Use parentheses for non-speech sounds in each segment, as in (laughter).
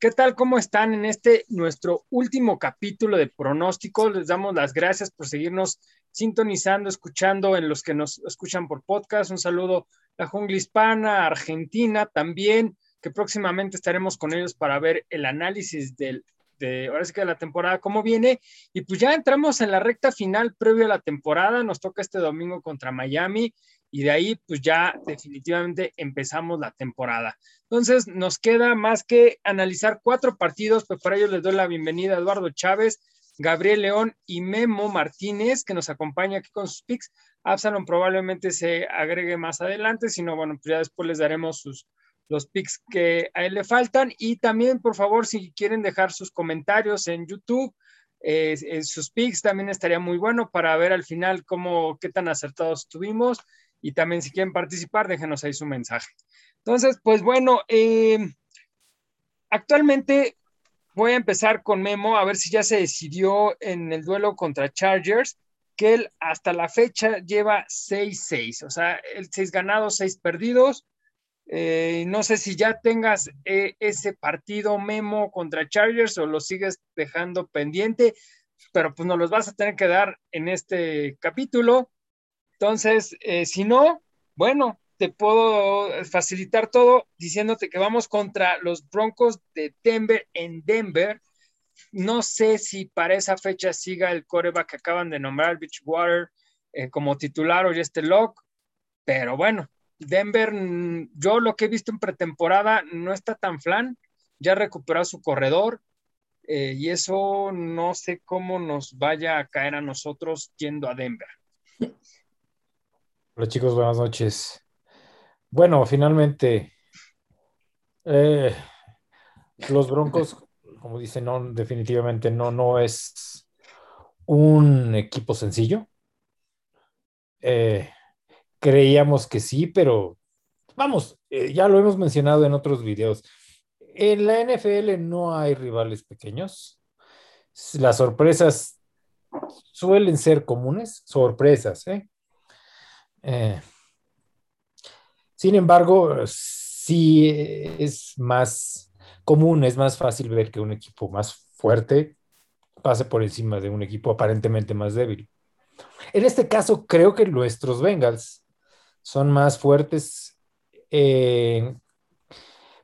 ¿Qué tal? ¿Cómo están en este nuestro último capítulo de pronóstico? Les damos las gracias por seguirnos sintonizando, escuchando en los que nos escuchan por podcast. Un saludo a la jungla hispana, Argentina también, que próximamente estaremos con ellos para ver el análisis del, de, ahora sí que de la temporada, cómo viene. Y pues ya entramos en la recta final previo a la temporada. Nos toca este domingo contra Miami y de ahí pues ya definitivamente empezamos la temporada. Entonces nos queda más que analizar cuatro partidos, pues para ello les doy la bienvenida a Eduardo Chávez, Gabriel León y Memo Martínez, que nos acompaña aquí con sus picks. Absalom probablemente se agregue más adelante, si no, bueno, pues ya después les daremos sus, los picks que a él le faltan. Y también, por favor, si quieren dejar sus comentarios en YouTube, eh, sus picks también estaría muy bueno para ver al final cómo, qué tan acertados estuvimos y también si quieren participar, déjenos ahí su mensaje. Entonces, pues bueno, eh, actualmente voy a empezar con Memo, a ver si ya se decidió en el duelo contra Chargers, que él hasta la fecha lleva 6-6, o sea, el 6 ganados, 6 perdidos. Eh, no sé si ya tengas eh, ese partido Memo contra Chargers o lo sigues dejando pendiente, pero pues nos los vas a tener que dar en este capítulo. Entonces, eh, si no, bueno, te puedo facilitar todo diciéndote que vamos contra los Broncos de Denver en Denver. No sé si para esa fecha siga el coreback que acaban de nombrar, Beachwater, eh, como titular o este lock, pero bueno, Denver, yo lo que he visto en pretemporada no está tan flan, ya recuperó su corredor eh, y eso no sé cómo nos vaya a caer a nosotros yendo a Denver. Hola chicos, buenas noches. Bueno, finalmente, eh, los Broncos, como dicen, definitivamente no, no es un equipo sencillo. Eh, creíamos que sí, pero vamos, eh, ya lo hemos mencionado en otros videos. En la NFL no hay rivales pequeños. Las sorpresas suelen ser comunes, sorpresas, ¿eh? Eh, sin embargo, sí es más común, es más fácil ver que un equipo más fuerte pase por encima de un equipo aparentemente más débil. En este caso, creo que nuestros Bengals son más fuertes,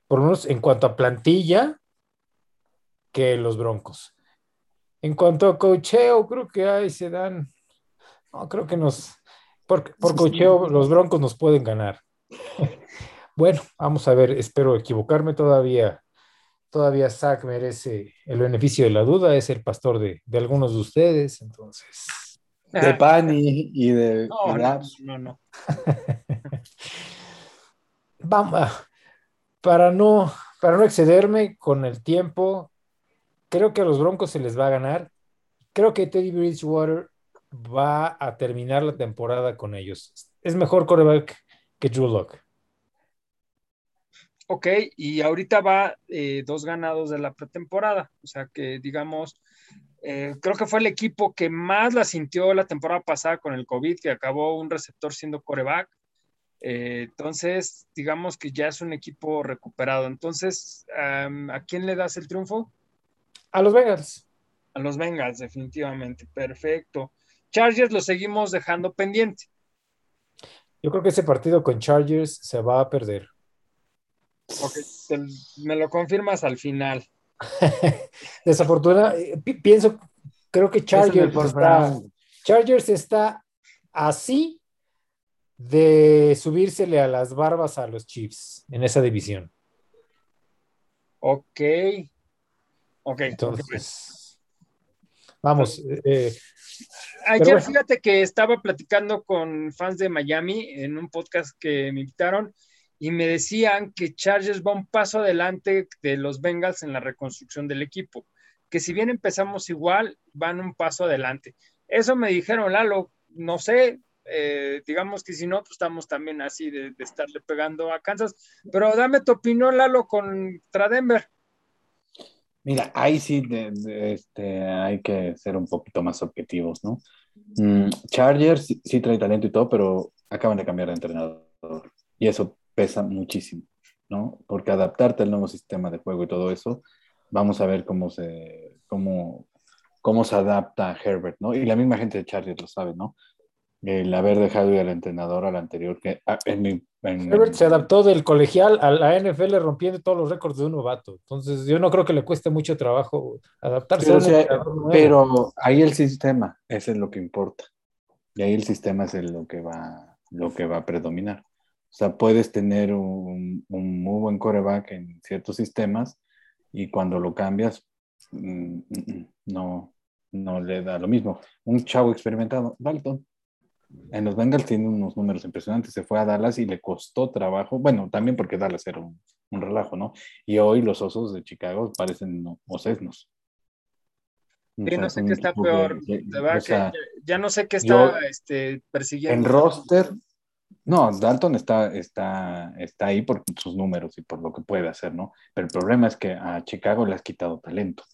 por lo menos en cuanto a plantilla, que los Broncos. En cuanto a cocheo, creo que ahí se dan, no, creo que nos, por, por cocheo, los Broncos nos pueden ganar. (laughs) bueno, vamos a ver, espero equivocarme todavía. Todavía Zach merece el beneficio de la duda, es el pastor de, algunos de ustedes, entonces. De Pani y de. No, no, no. (laughs) Vamos, para no, para no excederme con el tiempo, creo que a los Broncos se les va a ganar. Creo que Teddy Bridgewater va a terminar la temporada con ellos. Es mejor coreback que Drew Locke. Ok, y ahorita va eh, dos ganados de la pretemporada, o sea que digamos, eh, creo que fue el equipo que más la sintió la temporada pasada con el COVID, que acabó un receptor siendo coreback. Eh, entonces, digamos que ya es un equipo recuperado. Entonces, ¿a quién le das el triunfo? A los Bengals. A los Bengals, definitivamente. Perfecto. Chargers lo seguimos dejando pendiente. Yo creo que ese partido con Chargers se va a perder. me lo confirmas al final. (laughs) Desafortunadamente, pienso, creo que Chargers está, Chargers está así de subírsele a las barbas a los Chiefs en esa división. Ok. Ok. Entonces, vamos, eh, Ayer fíjate que estaba platicando con fans de Miami en un podcast que me invitaron y me decían que Chargers va un paso adelante de los Bengals en la reconstrucción del equipo, que si bien empezamos igual, van un paso adelante. Eso me dijeron, Lalo, no sé, eh, digamos que si no, pues estamos también así de, estarle pegando a Kansas, pero dame tu opinión, Lalo, contra Denver. Mira, ahí sí este, hay que ser un poquito más objetivos, ¿no? Mm, Chargers sí, trae talento y todo, pero acaban de cambiar de entrenador y eso pesa muchísimo, ¿no? Porque adaptarte al nuevo sistema de juego y todo eso Vamos a ver cómo se, cómo, cómo se adapta a Herbert, ¿no? Y la misma gente de Chargers lo sabe, ¿no? El haber dejado al entrenador al anterior, que en mi, Herbert se adaptó del colegial a la NFL rompiendo todos los récords de un novato. Entonces, yo no creo que le cueste mucho trabajo adaptarse pero, a un o sea, pero ahí el sistema, ese es lo que importa. Y ahí el sistema es el- lo que va, lo que va a predominar. O sea, puedes tener un, un muy buen coreback en ciertos sistemas y cuando lo cambias, mm, mm, mm, no, no le da lo mismo. Un chavo experimentado, Dalton, en los Bengals tiene unos números impresionantes. Se fue a Dallas y le costó trabajo. Bueno, también porque Dallas era un, un relajo, ¿no? Y hoy los osos de Chicago parecen no, osesnos. O Sí, no sé qué está peor. que- De verdad o sea, que ya, no sé qué yo- está este, persiguiendo. en roster, no, Dalton está, está, está ahí por sus números y por lo que puede hacer, ¿no? Pero el problema es que a Chicago le has quitado talento.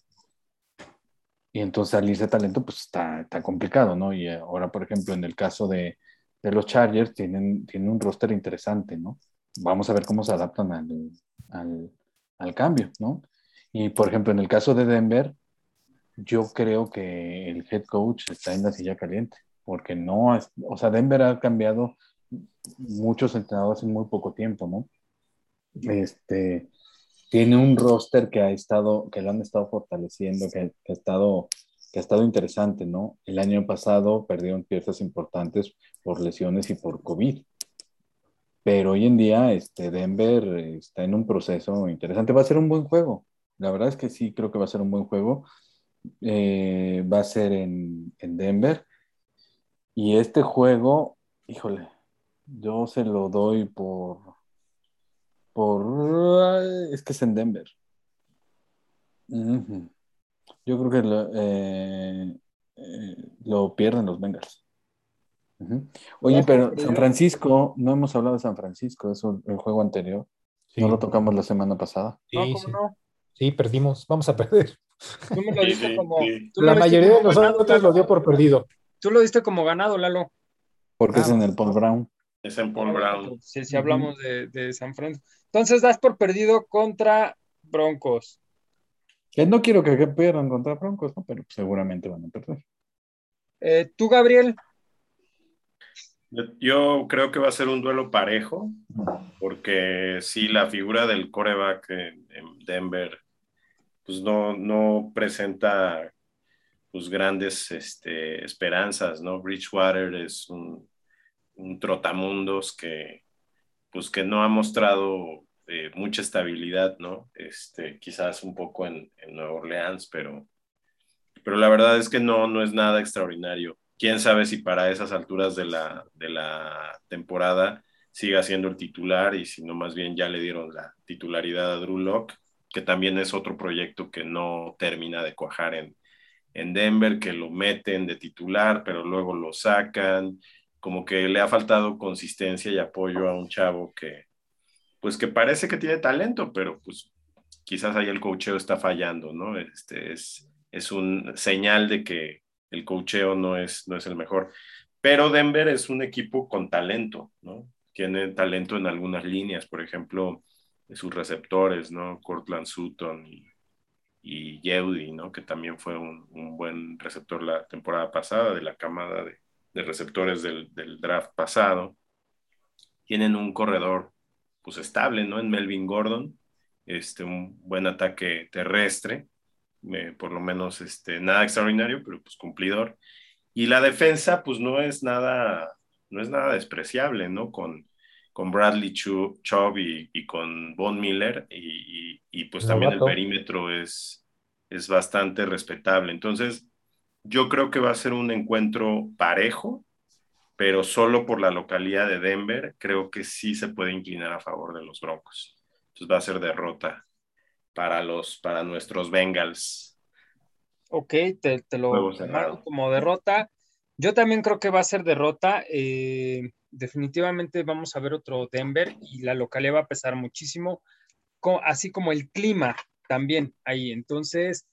Y entonces salirse talento, pues está, complicado, ¿no? Y ahora, por ejemplo, en el caso de, de los Chargers, tienen, tienen un roster interesante, ¿no? Vamos a ver cómo se adaptan al, al, al cambio, ¿no? Y, por ejemplo, en el caso de Denver, yo creo que el head coach está en la silla caliente, porque no, es- o sea, Denver ha cambiado muchos entrenadores en muy poco tiempo, ¿no? Este, tiene un roster que ha estado, que lo han estado fortaleciendo, que, que ha estado, que ha estado interesante, ¿no? El año pasado perdieron piezas importantes por lesiones y por COVID. Pero hoy en día, este, Denver está en un proceso interesante. Va a ser un buen juego. La verdad es que sí, creo que va a ser un buen juego. Eh, va a ser en, en Denver. Y este juego, híjole, yo se lo doy por, por, es que es en Denver. Yo creo que lo, eh, eh, lo pierden los Bengals. Oye, pero. San Francisco, no hemos hablado de San Francisco, eso el juego anterior. Sí, No lo tocamos la semana pasada. sí, No, ¿cómo sí. no? Sí, perdimos. Vamos a perder. Tú me lo Sí, diste sí, como. sí. tú lo La mayoría de como ganado, nosotros lo Lalo. dio por perdido. Tú lo diste como ganado, Lalo. Porque Ah, es en el Paul Brown. Es en Paul Brown. Sí, sí, hablamos de, de San Francisco. Entonces das por perdido contra Broncos. Que no quiero que pierdan contra Broncos, ¿no? Pero seguramente van a perder. Eh, tú, Gabriel, Yo, yo creo que va a ser un duelo parejo, porque sí, la figura del coreback en, en Denver, pues no, no presenta pues grandes este, esperanzas, ¿no? Bridgewater es un, un trotamundos que pues que no ha mostrado eh, mucha estabilidad, ¿no? Este, quizás un poco en, en Nueva Orleans, pero, pero la verdad es que no, no es nada extraordinario. Quién sabe si para esas alturas de la, de la temporada siga siendo el titular y si no, más bien ya le dieron la titularidad a Drew Locke, que también es otro proyecto que no termina de cuajar en, en Denver, que lo meten de titular, pero luego lo sacan, como que le ha faltado consistencia y apoyo a un chavo que, pues que parece que tiene talento, pero pues quizás ahí el cocheo está fallando, ¿no? Este es, es un señal de que el cocheo no es, no es el mejor. Pero Denver es un equipo con talento, ¿no? Tiene talento en algunas líneas, por ejemplo, sus receptores, ¿no? Cortland Sutton y, y Yeudi, ¿no? Que también fue un, un, buen receptor la temporada pasada de la camada de, de receptores del, del, draft pasado. Tienen un corredor, pues estable, ¿no? En Melvin Gordon, este, un buen ataque terrestre, eh, por lo menos este, nada extraordinario, pero pues cumplidor. Y la defensa, pues no es nada, no es nada despreciable, ¿no? Con, con Bradley Chubb y, y, con Von Miller, y, y, y pues también el perímetro es, es bastante respetable. Entonces, yo creo que va a ser un encuentro parejo, pero solo por la localidad de Denver, creo que sí se puede inclinar a favor de los Broncos. Entonces va a ser derrota para, los, para nuestros Bengals. Ok, te, te lo marco como derrota. Yo también creo que va a ser derrota. Eh, definitivamente vamos a ver otro Denver y la localidad va a pesar muchísimo, así como el clima también ahí. Entonces,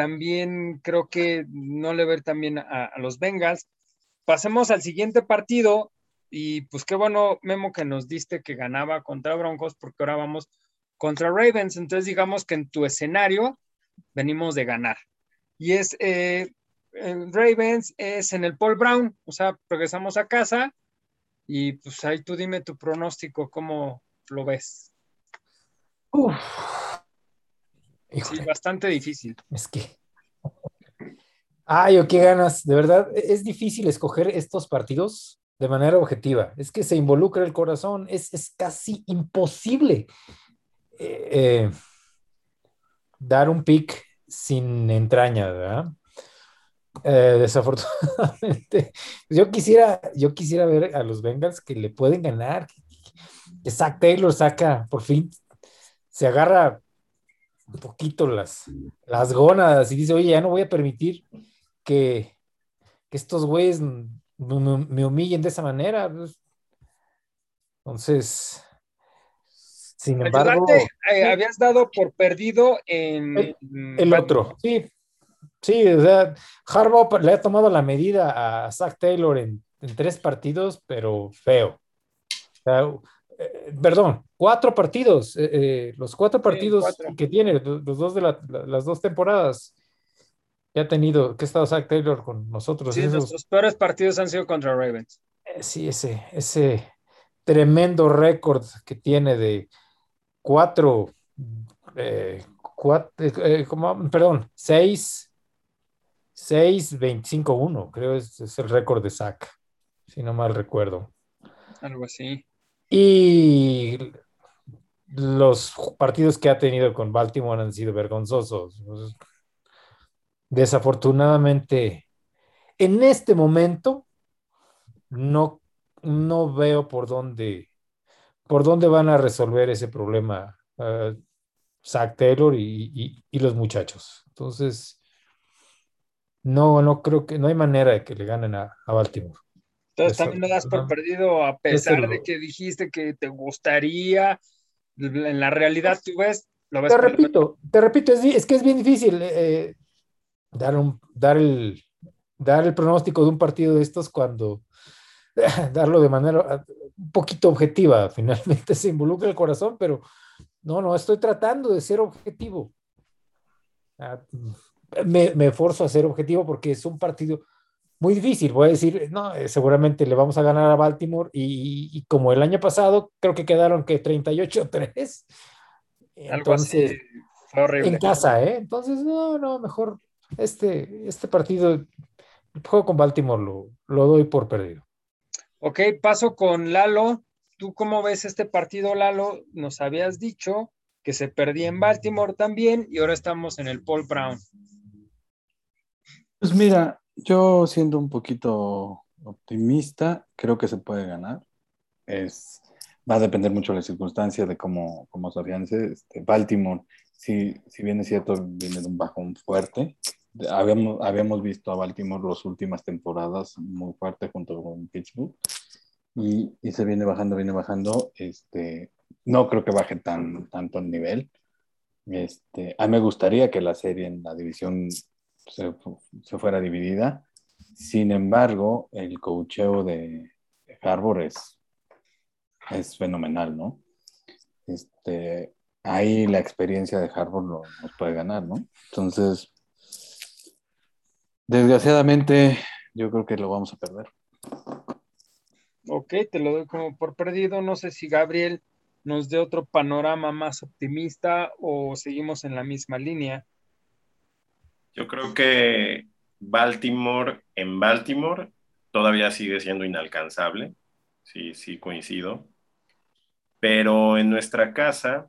también creo que no le ver también a, a, los Bengals. Pasemos al siguiente partido y pues qué bueno, Memo, que nos diste que ganaba contra Broncos porque ahora vamos contra Ravens. Entonces digamos que en tu escenario venimos de ganar. Y es eh, Ravens, es en el Paul Brown, o sea, regresamos a casa y pues ahí tú dime tu pronóstico, ¿cómo lo ves? Uf. Sí, Híjole, bastante difícil. es que. Ay, o qué ganas. De verdad, e- es difícil escoger estos partidos de manera objetiva. Es que se involucra el corazón. Es, es casi imposible eh, eh, dar un pick sin entraña, ¿verdad? Eh, desafortunadamente, yo quisiera, yo quisiera ver a los Bengals que le pueden ganar, que, que Zach Taylor saca, por fin, se agarra un poquito las, las gónadas y dice, oye, ya no voy a permitir que, que estos güeyes me, me- me humillen de esa manera. pues. Entonces, sin embargo, eh, habías dado por perdido en El- otro, sí, sí, o sea, Harbaugh le ha tomado la medida a Zach Taylor en, en tres partidos, pero feo. O sea, eh, perdón, cuatro partidos, eh, eh, los cuatro partidos cuatro. que tiene, los dos de la- la- las dos temporadas que ha tenido, que ha estado Zach Taylor con nosotros. Sí, esos- nuestros peores partidos han sido contra Ravens. eh, sí, ese, ese tremendo récord que tiene de cuatro, cuat- eh, como- perdón, seis, seis, veinticinco, uno, creo es, es el récord de Zach, si no mal recuerdo. Algo así. Y los partidos que ha tenido con Baltimore han sido vergonzosos. Desafortunadamente, en este momento, no, no veo por dónde, por dónde van a resolver ese problema uh, Zach Taylor y, y, y, los muchachos. Entonces, no, no creo que, no hay manera de que le ganen a, a Baltimore. Entonces también lo das por perdido a pesar de que dijiste que te gustaría, en la realidad tú ves, lo ves Te repito, te repito, es, es que es bien difícil eh, dar, un, dar, el, dar el pronóstico de un partido de estos cuando (laughs) darlo de manera un poquito objetiva, (laughs) finalmente se involucra el corazón, pero no, no, estoy tratando de ser objetivo. Ah, me, me forzo a ser objetivo porque es un partido muy difícil. Voy a decir, no, eh, seguramente le vamos a ganar a Baltimore y, y como el año pasado, creo que quedaron que 38-3. Entonces, así, fue horrible. En casa, ¿eh? Entonces, no, no, mejor este, este partido, el juego con Baltimore lo, lo doy por perdido. Ok, paso con Lalo. ¿Tú cómo ves este partido, Lalo? Nos habías dicho que se perdía en Baltimore también y ahora estamos en el Paul Brown. Pues mira, yo siendo un poquito optimista, creo que se puede ganar. Es, va a depender mucho de la circunstancia de cómo, cómo se afiance. Este, Baltimore, si, si bien es cierto, viene de un bajón fuerte. Habíamos, habíamos visto a Baltimore las últimas temporadas muy fuerte junto con Pittsburgh. Y, y, se viene bajando, viene bajando. Este, no creo que baje tan, tanto el nivel. Este, a mí me gustaría que la serie en la división se, fuera dividida. Sin embargo, el cocheo de, Harbour es, es fenomenal, ¿no? Este, ahí la experiencia de Harbour lo, nos puede ganar, ¿no? Entonces, desgraciadamente, yo creo que lo vamos a perder. Ok, te lo doy como por perdido. No sé si Gabriel nos dé otro panorama más optimista o seguimos en la misma línea. Yo creo que Baltimore en Baltimore todavía sigue siendo inalcanzable. Sí, sí, coincido. Pero en nuestra casa,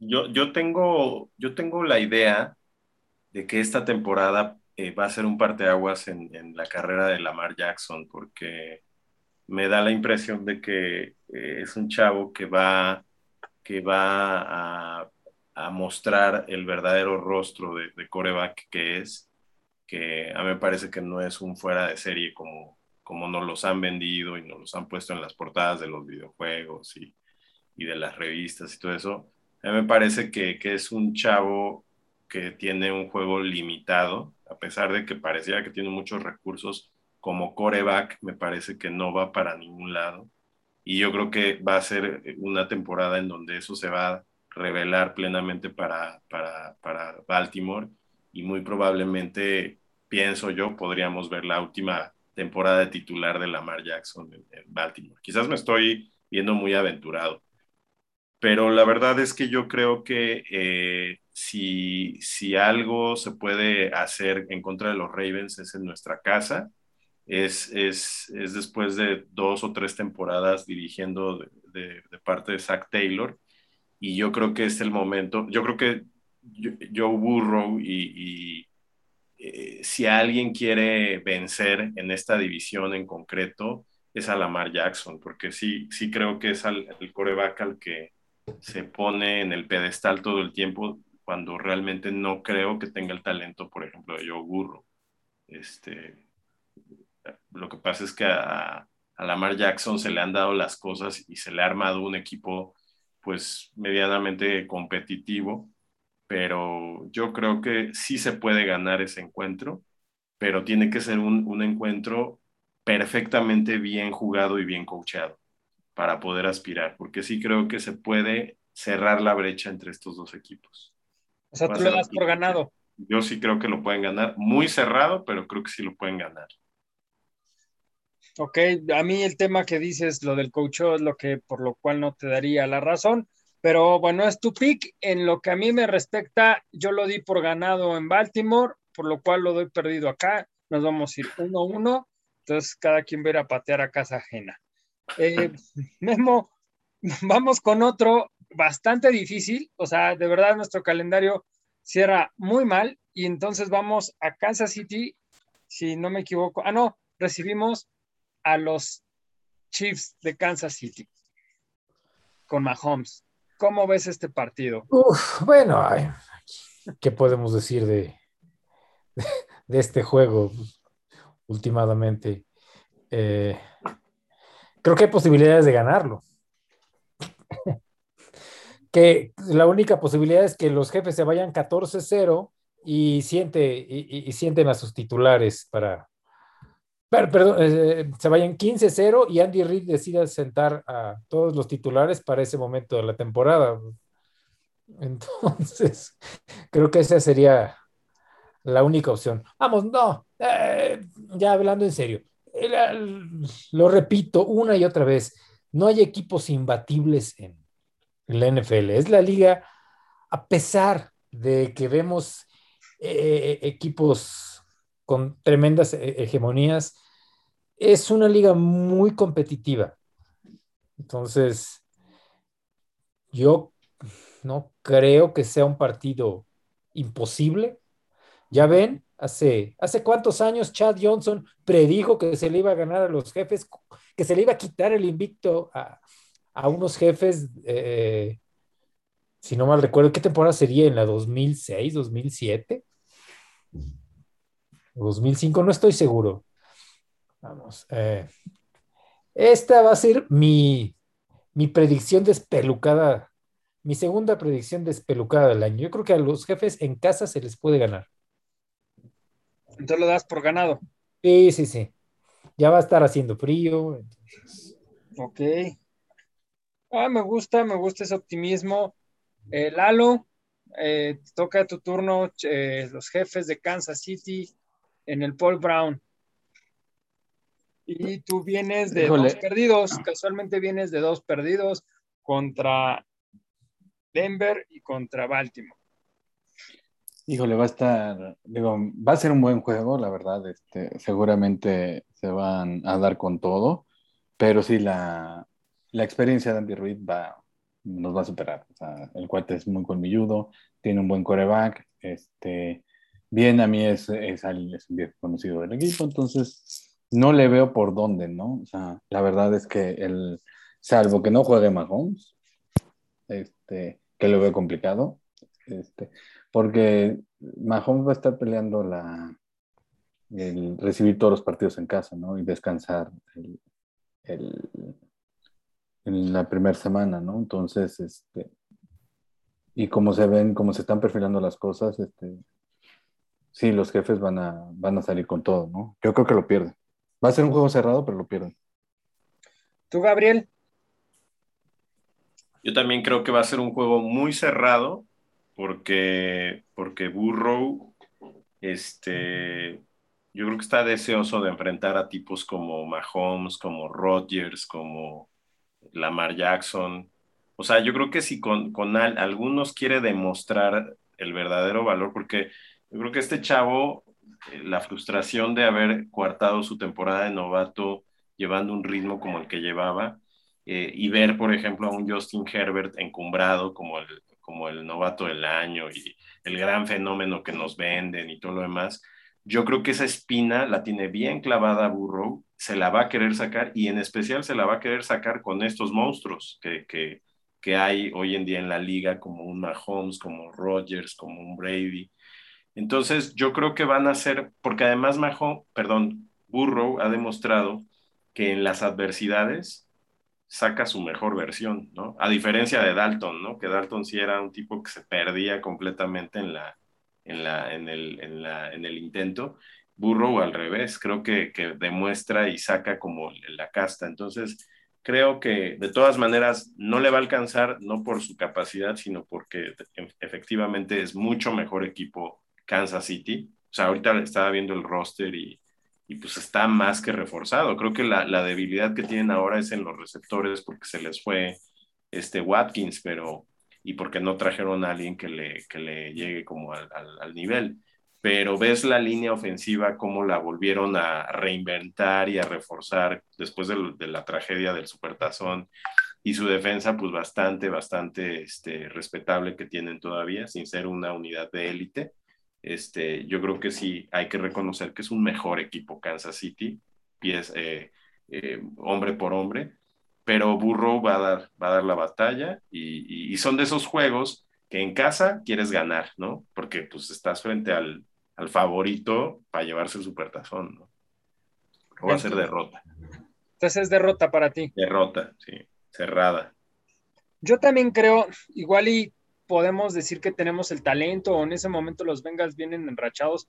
yo, yo, tengo, yo tengo la idea de que esta temporada eh, va a ser un parteaguas en, la carrera de Lamar Jackson, porque me da la impresión de que eh, es un chavo que va, que va a, a mostrar el verdadero rostro de, de, coreback que es, que a mí me parece que no es un fuera de serie como, como nos los han vendido y nos los han puesto en las portadas de los videojuegos y, y de las revistas y todo eso. A mí me parece que, que es un chavo que tiene un juego limitado, a pesar de que parecía que tiene muchos recursos como coreback, me parece que no va para ningún lado. Y yo creo que va a ser una temporada en donde eso se va revelar plenamente para, para, para Baltimore y muy probablemente, pienso yo, podríamos ver la última temporada de titular de Lamar Jackson en, Baltimore. Quizás me estoy viendo muy aventurado, pero la verdad es que yo creo que eh, si, si algo se puede hacer en contra de los Ravens es en nuestra casa, es, es, es después de dos o tres temporadas dirigiendo de, de, parte de Zach Taylor, y yo creo que es el momento, yo creo que Joe Burrow y, eh, si alguien quiere vencer en esta división en concreto, es a Lamar Jackson, porque sí, sí creo que es el coreback al que se pone en el pedestal todo el tiempo cuando realmente no creo que tenga el talento, por ejemplo, de Joe Burrow. Este, lo que pasa es que a, a Lamar Jackson se le han dado las cosas y se le ha armado un equipo pues medianamente competitivo, pero yo creo que sí se puede ganar ese encuentro, pero tiene que ser un, un encuentro perfectamente bien jugado y bien coachado para poder aspirar, porque sí creo que se puede cerrar la brecha entre estos dos equipos. O sea, tú lo das por ganado. Yo sí creo que lo pueden ganar, muy cerrado, pero creo que sí lo pueden ganar. Ok, a mí el tema que dices, lo del coach, es lo que por lo cual no te daría la razón, pero bueno, es tu pick. En lo que a mí me respecta, yo lo di por ganado en Baltimore, por lo cual lo doy perdido acá. Nos vamos a ir uno a uno, entonces cada quien va a patear a casa ajena. Eh, (laughs) Memo, vamos con otro bastante difícil, o sea, de verdad nuestro calendario cierra muy mal y entonces vamos a Kansas City, si no me equivoco. Ah, no, recibimos a los Chiefs de Kansas City con Mahomes. ¿Cómo ves este partido? bueno, ¿qué podemos decir de, de, este juego últimamente? Eh, creo que hay posibilidades de ganarlo. (laughs) que la única posibilidad es que los jefes se vayan 14-0 y, siente, y, sienten a sus titulares para, perdón, eh, se vayan 15-0 y Andy Reid decida sentar a todos los titulares para ese momento de la temporada. Entonces, (laughs) creo que esa sería la única opción. Vamos, no, eh, ya hablando en serio, lo repito una y otra vez, no hay equipos imbatibles en, la NFL. Es la liga, a pesar de que vemos eh, equipos con tremendas hegemonías, es una liga muy competitiva. Entonces, yo no creo que sea un partido imposible. Ya ven, hace, hace cuántos años Chad Johnson predijo que se le iba a ganar a los jefes, que se le iba a quitar el invicto a, unos jefes, eh, si no mal recuerdo, ¿qué temporada sería? ¿En la 2006, 2007? 2005, no estoy seguro. Vamos. Eh, esta va a ser mi, mi predicción despelucada, mi segunda predicción despelucada del año. Yo creo que a los jefes en casa se les puede ganar. Entonces lo das por ganado. Sí, sí, sí. Ya va a estar haciendo frío. Ok. Ah, me gusta, me gusta ese optimismo. Eh, Lalo, eh, toca tu turno, los jefes de Kansas City en el Paul Brown. Y tú vienes de dos perdidos, casualmente vienes de dos perdidos contra Denver y contra Baltimore. Híjole, va a estar, digo, va a ser un buen juego, la verdad, este, seguramente se van a dar con todo, pero sí la, experiencia de Andy Reid va, nos va a superar. O sea, el cuate es muy colmilludo, tiene un buen coreback, este, bien a mí es, es, es un viejo conocido del equipo, entonces no le veo por dónde, ¿no? O sea, la verdad es que el, salvo que no juegue Mahomes, este, que lo veo complicado, este, porque Mahomes va a estar peleando la, el recibir todos los partidos en casa, ¿no? Y descansar el, en la primera semana, ¿no? Entonces, este, y como se ven, como se están perfilando las cosas, este, sí, los jefes van a, van a salir con todo, ¿no? Yo creo que lo pierden. Va a ser un juego cerrado, pero lo pierden. ¿Tú, Gabriel? Yo también creo que va a ser un juego muy cerrado porque, porque Burrow, este, yo creo que está deseoso de enfrentar a tipos como Mahomes, como Rodgers, como Lamar Jackson. O sea, yo creo que si con, con algunos quiere demostrar el verdadero valor, porque yo creo que este chavo, la frustración de haber coartado su temporada de novato llevando un ritmo como el que llevaba, eh, y ver, por ejemplo, a un Justin Herbert encumbrado como el, como el novato del año y el gran fenómeno que nos venden y todo lo demás, yo creo que esa espina la tiene bien clavada Burrow, se la va a querer sacar y en especial se la va a querer sacar con estos monstruos que, que, que hay hoy en día en la liga, como un Mahomes, como Rodgers, como un Brady. Entonces, yo creo que van a ser, porque además Mahomes, perdón, Burrow ha demostrado que en las adversidades saca su mejor versión, ¿no? A diferencia de Dalton, ¿no? Que Dalton sí era un tipo que se perdía completamente en, la, en, la, en, el, en, la, en el intento. Burrow al revés, creo que, que demuestra y saca como la casta. Entonces, creo que de todas maneras no le va a alcanzar, no por su capacidad, sino porque efectivamente es mucho mejor equipo Kansas City. O sea, ahorita estaba viendo el roster y y pues está más que reforzado. Creo que la, la, debilidad que tienen ahora es en los receptores porque se les fue este Watkins, pero y porque no trajeron a alguien que le, que le llegue como al, al, nivel. Pero ves la línea ofensiva, cómo la volvieron a reinventar y a reforzar después de, de la tragedia del Supertazón y su defensa, pues bastante, bastante este, respetable que tienen todavía, sin ser una unidad de élite este, yo creo que sí hay que reconocer que es un mejor equipo Kansas City, pies, eh, eh, hombre por hombre, pero Burrow va a dar, va a dar la batalla y, son de esos juegos que en casa quieres ganar, ¿no? Porque pues estás frente al, al favorito para llevarse el supertazón, ¿no? O va a ser derrota. Entonces es derrota para ti. Derrota, sí, cerrada. Yo también creo, igual y podemos decir que tenemos el talento o en ese momento los Bengals vienen enrachados,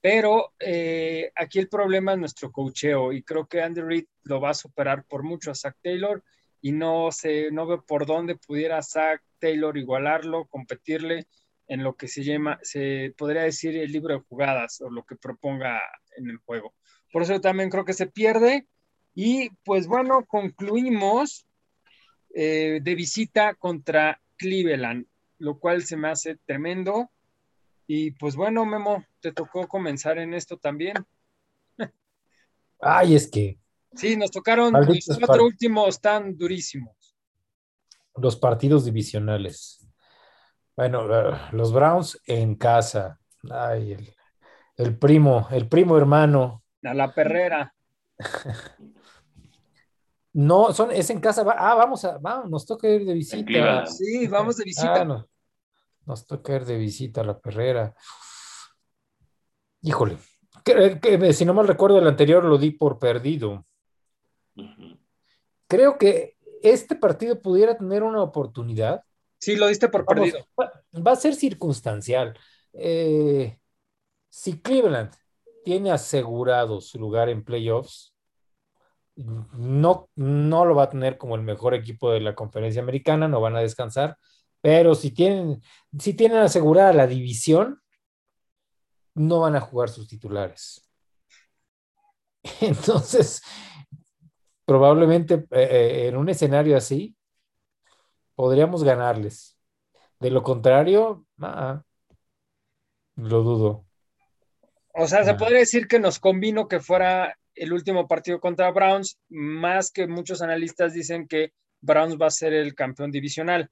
pero eh, aquí el problema es nuestro cocheo y creo que Andy Reid lo va a superar por mucho a Zach Taylor y no sé, no veo por dónde pudiera Zach Taylor igualarlo, competirle en lo que se llama, se podría decir el libro de jugadas o lo que proponga en el juego. Por eso también creo que se pierde y pues bueno, concluimos eh, de visita contra Cleveland lo cual se me hace tremendo. Y pues bueno, Memo, te tocó comenzar en esto también. Ay, es que. Sí, nos tocaron los cuatro últimos tan durísimos. Los partidos divisionales. Bueno, los Browns en casa. Ay, el, el primo, el primo hermano. A la perrera. (laughs) No, son, es en casa. Ah, vamos a, vamos, nos toca ir de visita. Sí, vamos de visita. Ah, nos toca ir de visita a la perrera. Híjole, que, si no mal recuerdo, el anterior lo di por perdido. Creo que este partido pudiera tener una oportunidad. Sí, lo diste por perdido. Va, a ser circunstancial. Eh, si Cleveland tiene asegurado su lugar en playoffs, no, no lo va a tener como el mejor equipo de la conferencia americana, no van a descansar, pero si tienen, si tienen asegurada la división, no van a jugar sus titulares. (laughs) Entonces, probablemente eh, eh, en un escenario así, podríamos ganarles. De lo contrario, lo dudo. O sea, se podría decir que nos convino que fuera el último partido contra Browns, más que muchos analistas dicen que Browns va a ser el campeón divisional.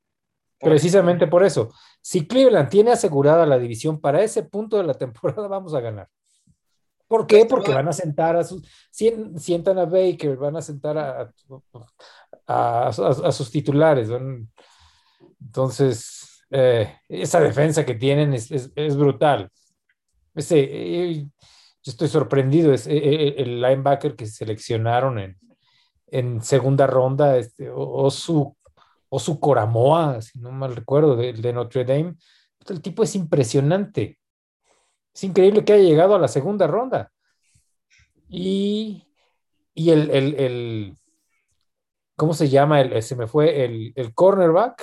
Precisamente por eso. Si Cleveland tiene asegurada la división para ese punto de la temporada, (laughs) vamos a ganar. ¿Por qué? Porque van a sentar a sus, sientan a Baker, van a sentar a, a, sus titulares. Entonces, eh, esa defensa que tienen es, brutal. Ese, eh, yo estoy sorprendido, es eh, el linebacker que seleccionaron en, en segunda ronda, este, o, su o su Coramoa, si no mal recuerdo, de, de Notre Dame. El tipo es impresionante. Es increíble que haya llegado a la segunda ronda. Y, y el, el, ¿cómo se llama? El, se me fue el, el cornerback.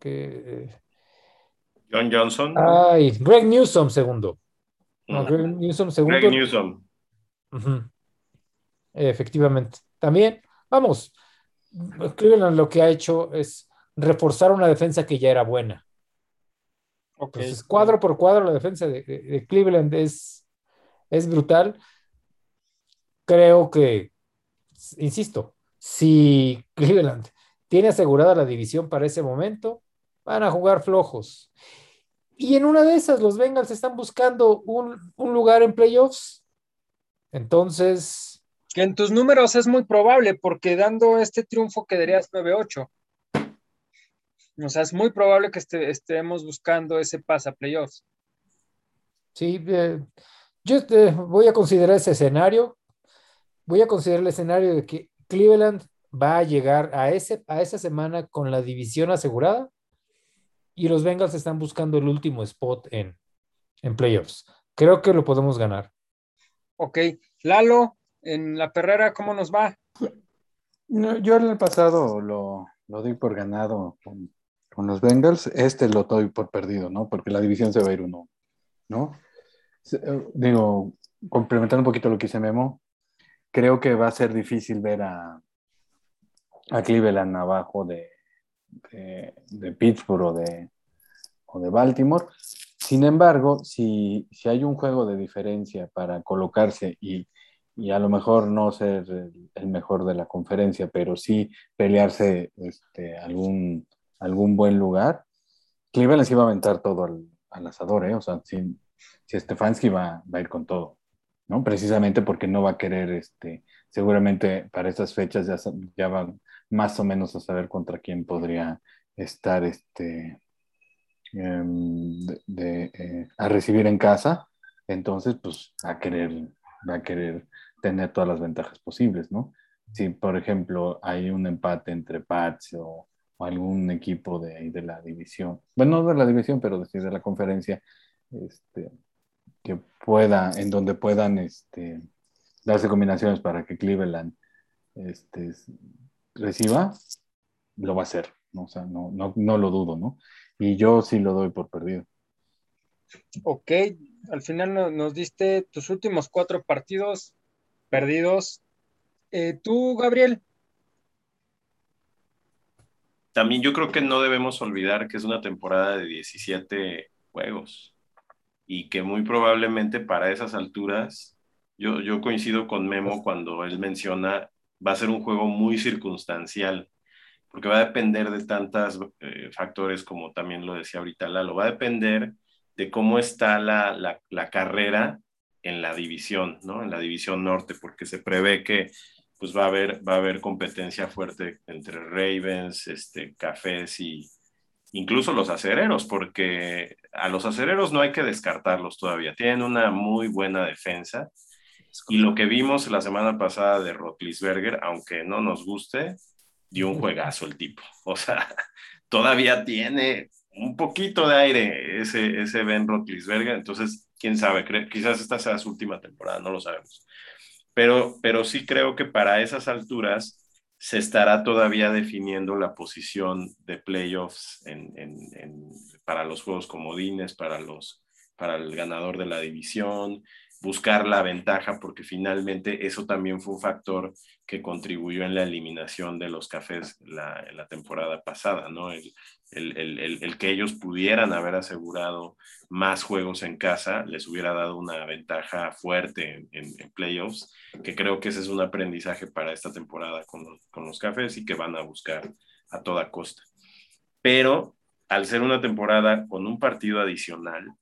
Que, John Johnson. Ay, Greg Newsom segundo. No. Greg Newsom segundo. Greg Newsom. Ujú. Efectivamente. También, vamos, Cleveland lo que ha hecho es reforzar una defensa que ya era buena. Ok. Entonces, cuadro por cuadro, la defensa de, de- de Cleveland es, es brutal. Creo que, insisto, si Cleveland tiene asegurada la división para ese momento, van a jugar flojos. Y en una de esas, los Bengals están buscando un, un lugar en playoffs. Entonces, Que en tus números es muy probable, porque dando este triunfo quedarías 9-8. O sea, es muy probable que este- estemos buscando ese pase a playoffs. Sí, eh, yo eh, voy a considerar ese escenario. Voy a considerar el escenario de que Cleveland va a llegar a, ese, a esa semana con la división asegurada y los Bengals están buscando el último spot en, en playoffs. Creo que lo podemos ganar. Ok. Lalo, en la perrera, ¿cómo nos va? No, yo en el pasado lo, lo di por ganado con, con los Bengals. Este lo doy por perdido, ¿no? Porque la división se va a ir uno, ¿no? Eh, Digo, complementando un poquito lo que dice Memo, creo que va a ser difícil ver a, a Cleveland abajo de, de, de Pittsburgh o de, o de Baltimore. Sin embargo, si, si hay un juego de diferencia para colocarse y, y a lo mejor no ser el, el mejor de la conferencia, pero sí pelearse este, algún, algún buen lugar, Cleveland sí va a aventar todo al, al asador, ¿eh? O sea, si, si Stefanski va, va a ir con todo, ¿no? Precisamente porque no va a querer, este, seguramente para estas fechas ya, ya va más o menos a saber contra quién podría estar, este, em, de, eh, a recibir en casa, entonces pues a querer, a querer tener todas las ventajas posibles, ¿no? Si por ejemplo hay un empate entre Pats o, algún equipo de, de la división, bueno, no de la división, pero de, la conferencia, este, que pueda, en donde puedan este, darse combinaciones para que Cleveland este, reciba, lo va a hacer, ¿no? O sea, no, no, no lo dudo, ¿no? Y yo sí lo doy por perdido. Ok. Al final no- nos diste tus últimos cuatro partidos perdidos. Eh, tú, Gabriel. También yo creo que no debemos olvidar que es una temporada de 17 juegos y que muy probablemente para esas alturas, yo, yo coincido con Memo cuando él menciona, va a ser un juego muy circunstancial, porque va a depender de tantos factores como también lo decía ahorita Lalo, va a depender de cómo está la, la, la carrera en la división, ¿no? En la división norte, porque se prevé que pues va a haber, va a haber competencia fuerte entre Ravens, este, Cafés y incluso los acereros, porque a los acereros no hay que descartarlos todavía. Tienen una muy buena defensa. Y lo que vimos la semana pasada de Rotlisberger, aunque no nos guste, dio un juegazo el tipo. (laughs) O sea, todavía tiene un poquito de aire ese, ese Ben Rotlisberger. Entonces, quién sabe, quizás esta sea su última temporada, no lo sabemos pero, pero sí creo que para esas alturas se estará todavía definiendo la posición de playoffs en, en, en, para los juegos comodines, para, los, para el ganador de la división, buscar la ventaja, porque finalmente eso también fue un factor que contribuyó en la eliminación de los cafés la, la temporada pasada, ¿no? El, el, el, el, que ellos pudieran haber asegurado más juegos en casa les hubiera dado una ventaja fuerte en, en, en, playoffs, que creo que ese es un aprendizaje para esta temporada con con los cafés y que van a buscar a toda costa. Pero al ser una temporada con un partido adicional,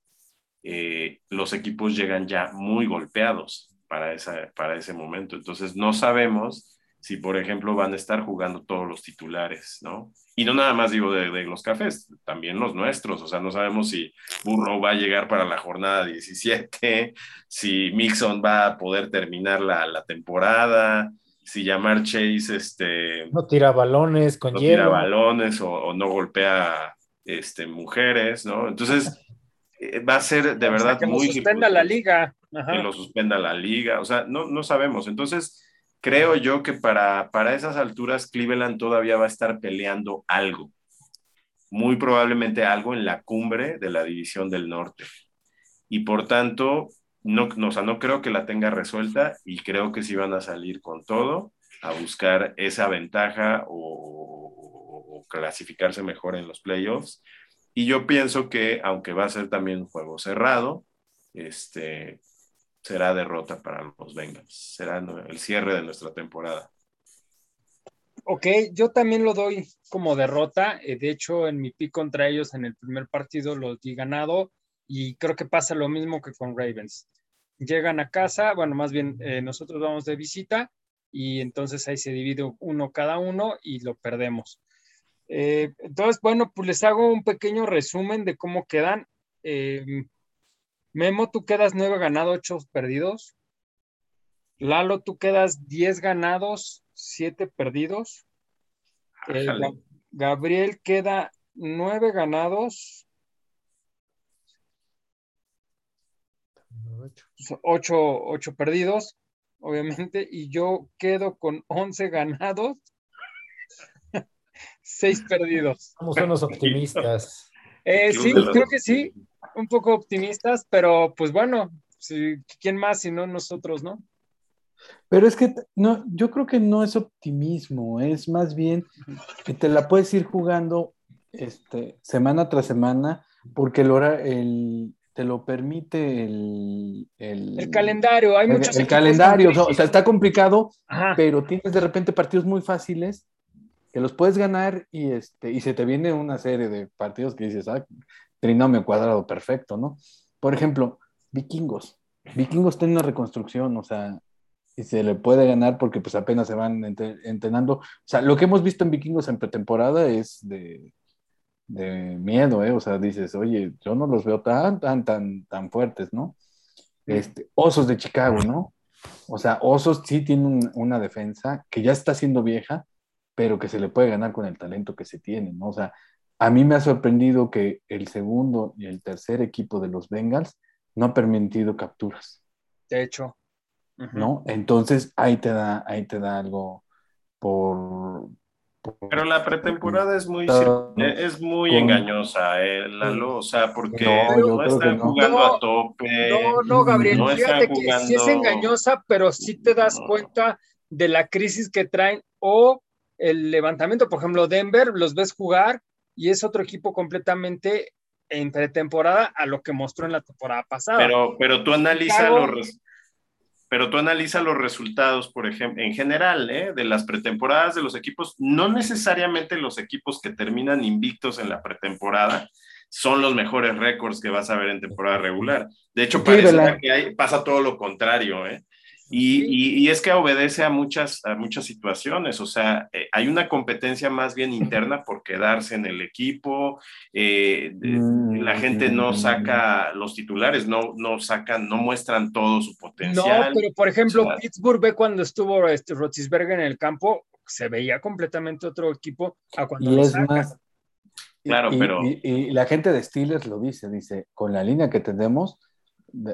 eh, los equipos llegan ya muy golpeados para, esa, para ese momento. Entonces no sabemos si, por ejemplo, van a estar jugando todos los titulares, ¿no? Y no nada más digo de, de, los cafés, también los nuestros, o sea, no sabemos si Burrow va a llegar para la jornada 17, (laughs) si Mixon va a poder terminar la, la temporada, si llamar Chase, este... No tira balones con no hielo. tira balones o, o, no golpea este, mujeres, ¿no? Entonces, va a ser de o verdad sea, que muy... Lo suspenda la liga. Ajá. Que lo suspenda la liga, o sea, no, no sabemos. Entonces, creo yo que para, para esas alturas Cleveland todavía va a estar peleando algo, muy probablemente algo en la cumbre de la división del norte. Y por tanto, no, no, o sea, no creo que la tenga resuelta y creo que sí van a salir con todo a buscar esa ventaja o, o clasificarse mejor en los playoffs. Y yo pienso que, aunque va a ser también un juego cerrado, este, será derrota para los Bengals. Será el cierre de nuestra temporada. Ok, yo también lo doy como derrota. Eh, de hecho, en mi pick contra ellos en el primer partido lo di ganado y creo que pasa lo mismo que con Ravens. Llegan a casa, bueno, más bien eh, nosotros vamos de visita y entonces ahí se divide uno cada uno y lo perdemos. Eh, entonces, bueno, pues les hago un pequeño resumen de cómo quedan. Memo, tú quedas nueve ganados, ocho perdidos. Lalo, tú quedas diez ganados, siete perdidos. Eh, Gabriel queda nueve ganados. Ocho, ocho perdidos, obviamente, y yo quedo con once ganados, seis perdidos. Somos unos optimistas. (laughs) Eh, sí, creo que sí un poco optimistas, pero pues bueno, si, ¿quién más si no nosotros, no? Pero es que no, yo creo que no es optimismo, es más bien que te la puedes ir jugando este, semana tras semana, porque el, hora, el, te lo permite el, el, calendario. Hay muchos. El, calendario, o sea, está complicado, pero tienes de repente partidos muy fáciles que los puedes ganar y, este, y se te viene una serie de partidos que dices, ah, trinomio cuadrado perfecto, ¿no? Por ejemplo, vikingos. Vikingos tienen una reconstrucción, o sea, y se le puede ganar porque pues apenas se van entrenando. O sea, lo que hemos visto en vikingos en pretemporada es de, de miedo, ¿eh? O sea, dices, oye, yo no los veo tan, tan, tan, tan fuertes, ¿no? Este, osos de Chicago, ¿no? O sea, Osos sí tiene una defensa que ya está siendo vieja, pero que se le puede ganar con el talento que se tiene, ¿no? O sea, a mí me ha sorprendido que el segundo y el tercer equipo de los Bengals no ha permitido capturas. De hecho. ¿No? Entonces ahí te da, ahí te da algo por, pero la pretemporada es muy, es muy engañosa, eh, Lalo, o sea, porque no, están jugando a tope. No, no, Gabriel, fíjate que sí es engañosa, pero sí te das cuenta de la crisis que traen o el levantamiento. Por ejemplo, Denver, los ves jugar y es otro equipo completamente en pretemporada a lo que mostró en la temporada pasada. Pero, pero tú analiza los pero tú analiza los resultados, por ejemplo, en general, ¿eh? de las pretemporadas de los equipos, no necesariamente los equipos que terminan invictos en la pretemporada son los mejores récords que vas a ver en temporada regular. De hecho, parece que hay, pasa todo lo contrario, ¿eh? Y, es que obedece a muchas, a muchas situaciones, o sea, eh, hay una competencia más bien interna (laughs) por quedarse en el equipo, eh, la gente no saca los titulares, no, no sacan, no muestran todo su potencial. No, pero por ejemplo, Pittsburgh ve cuando estuvo este, Rotisberger en el campo, se veía completamente otro equipo a cuando y es más, Claro, pero... y la gente de Steelers lo dice, dice, con la línea que tenemos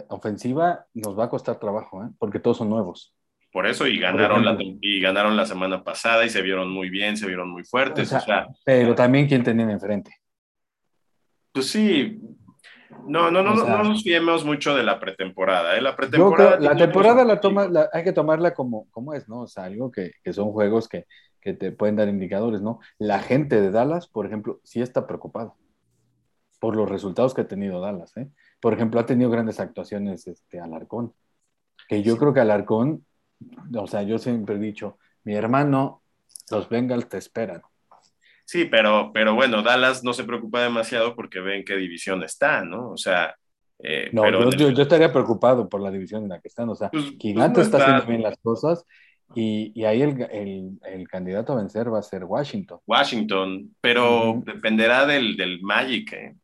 ofensiva nos va a costar trabajo, ¿eh? porque todos son nuevos. Por eso, y ganaron, la, y ganaron la semana pasada y se vieron muy bien, se vieron muy fuertes. pero también quién tenían enfrente. Pues sí, no, no, no, no, nos fiemos mucho de la pretemporada. ¿eh? La pretemporada. la temporada la toma, hay que tomarla como, como es, ¿no? O sea, algo que, que son juegos que, que, te pueden dar indicadores, ¿no? La gente de Dallas, por ejemplo, sí está preocupada por los resultados que ha tenido Dallas, ¿eh? Por ejemplo, ha tenido grandes actuaciones este, Alarcón, que yo creo que Alarcón, o sea, yo siempre he dicho, mi hermano, los Bengals te esperan. Sí, pero, pero bueno, Dallas no se preocupa demasiado porque ven qué división está, ¿no? O sea... Eh, no, yo, yo, estaría preocupado por la división en la que están, o sea, pues, Gigante pues está, haciendo bien las cosas y, y ahí el, el, el, candidato a vencer va a ser Washington. Washington, pero dependerá del, del Magic, ¿eh?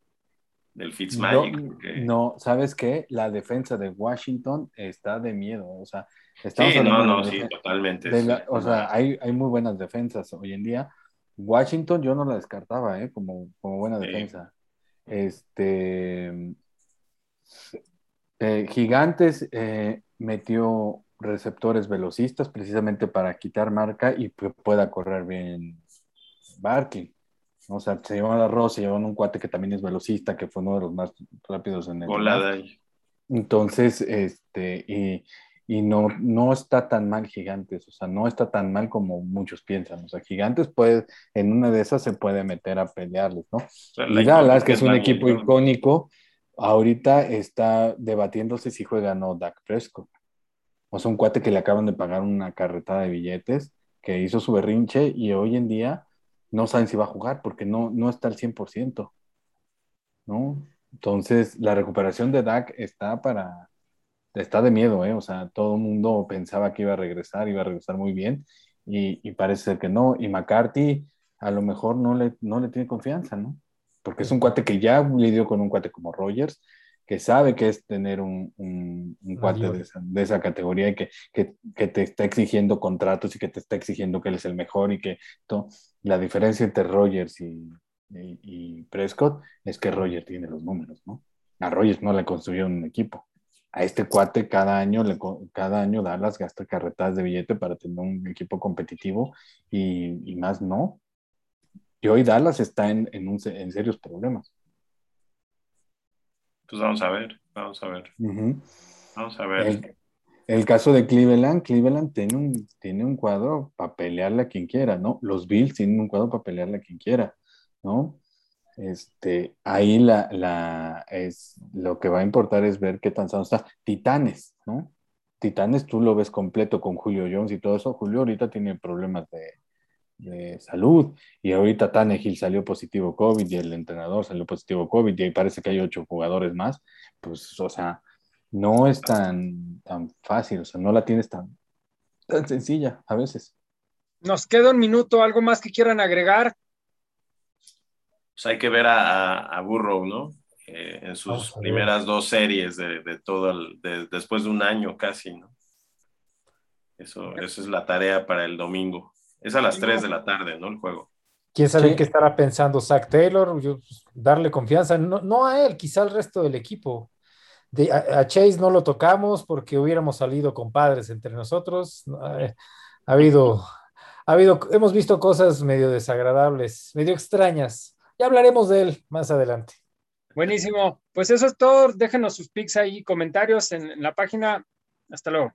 Del Fitzmagic. No, ¿sabes qué? La defensa de Washington está de miedo, o sea, estamos sí, no, no, sí, totalmente. o sea, hay, hay, muy buenas defensas hoy en día. Washington yo no la descartaba, ¿eh? Como, como buena defensa. Este... Eh, Gigantes eh, metió receptores velocistas precisamente para quitar marca y que pueda correr bien Barkley. O sea, se llevan a Ross, se llevan un cuate que también es velocista, que fue uno de los más rápidos en el. Volada ahí. Entonces, este, y, y no, no está tan mal Gigantes, o sea, no está tan mal como muchos piensan. O sea, Gigantes puede, en una de esas se puede meter a pelearles, ¿no? y Dallas, que es un equipo icónico, ahorita está debatiéndose si juega o no Dak Prescott. O sea, un cuate que le acaban de pagar una carretada de billetes, que hizo su berrinche y hoy en día no saben si va a jugar porque no, no está al 100%, ¿no? Entonces, la recuperación de Dak está para, está de miedo, ¿eh? O sea, todo el mundo pensaba que iba a regresar, iba a regresar muy bien y, parece ser que no. Y McCarthy a lo mejor no le, no le tiene confianza, ¿no? Porque es un cuate que ya lidió con un cuate como Rogers, que sabe que es tener un, un, cuate de esa, categoría y que, que, te está exigiendo contratos y que te está exigiendo que él es el mejor y que todo. la diferencia entre Rogers y, y, Prescott es que Rogers tiene los números, ¿no? A Rogers no le construyó un equipo. A este cuate cada año, le, cada año las gasta carretadas de billete para tener un equipo competitivo y, y más no. Y hoy Dallas está en, en, un, en serios problemas. Pues vamos a ver, vamos a ver. Vamos a ver. El, caso de Cleveland, Cleveland tiene un, tiene un cuadro para pelearle a quien quiera, ¿no? Los Bills tienen un cuadro para pelearle a quien quiera, ¿no? Este, ahí la, la, es, lo que va a importar es ver qué tan sano está. Titanes, ¿no? Titanes tú lo ves completo con Julio Jones y todo eso. Julio ahorita tiene problemas de, de salud. Y ahorita Tannehill salió positivo COVID y el entrenador salió positivo COVID y ahí parece que hay ocho jugadores más. Pues, o sea, no es tan, tan fácil, o sea, no la tienes tan, tan sencilla a veces. Nos queda un minuto, ¿algo más que quieran agregar? Pues hay que ver a, a, Burrow, ¿no? Eh, en sus primeras dos series de, de todo, el, después de un año casi, ¿no? Eso, eso es la tarea para el domingo. Es a las 3 de la tarde, ¿no? El juego. ¿Quién sabe qué estará pensando Zach Taylor? Pues, darle confianza, no, a él, quizá al resto del equipo. a, Chase no lo tocamos porque hubiéramos salido compadres entre nosotros. ha habido, ha habido, hemos visto cosas medio desagradables, medio extrañas. Ya hablaremos de él más adelante. Buenísimo. Pues eso es todo. Déjenos sus pics ahí, comentarios en la página. Hasta luego.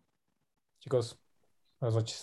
Chicos, buenas noches.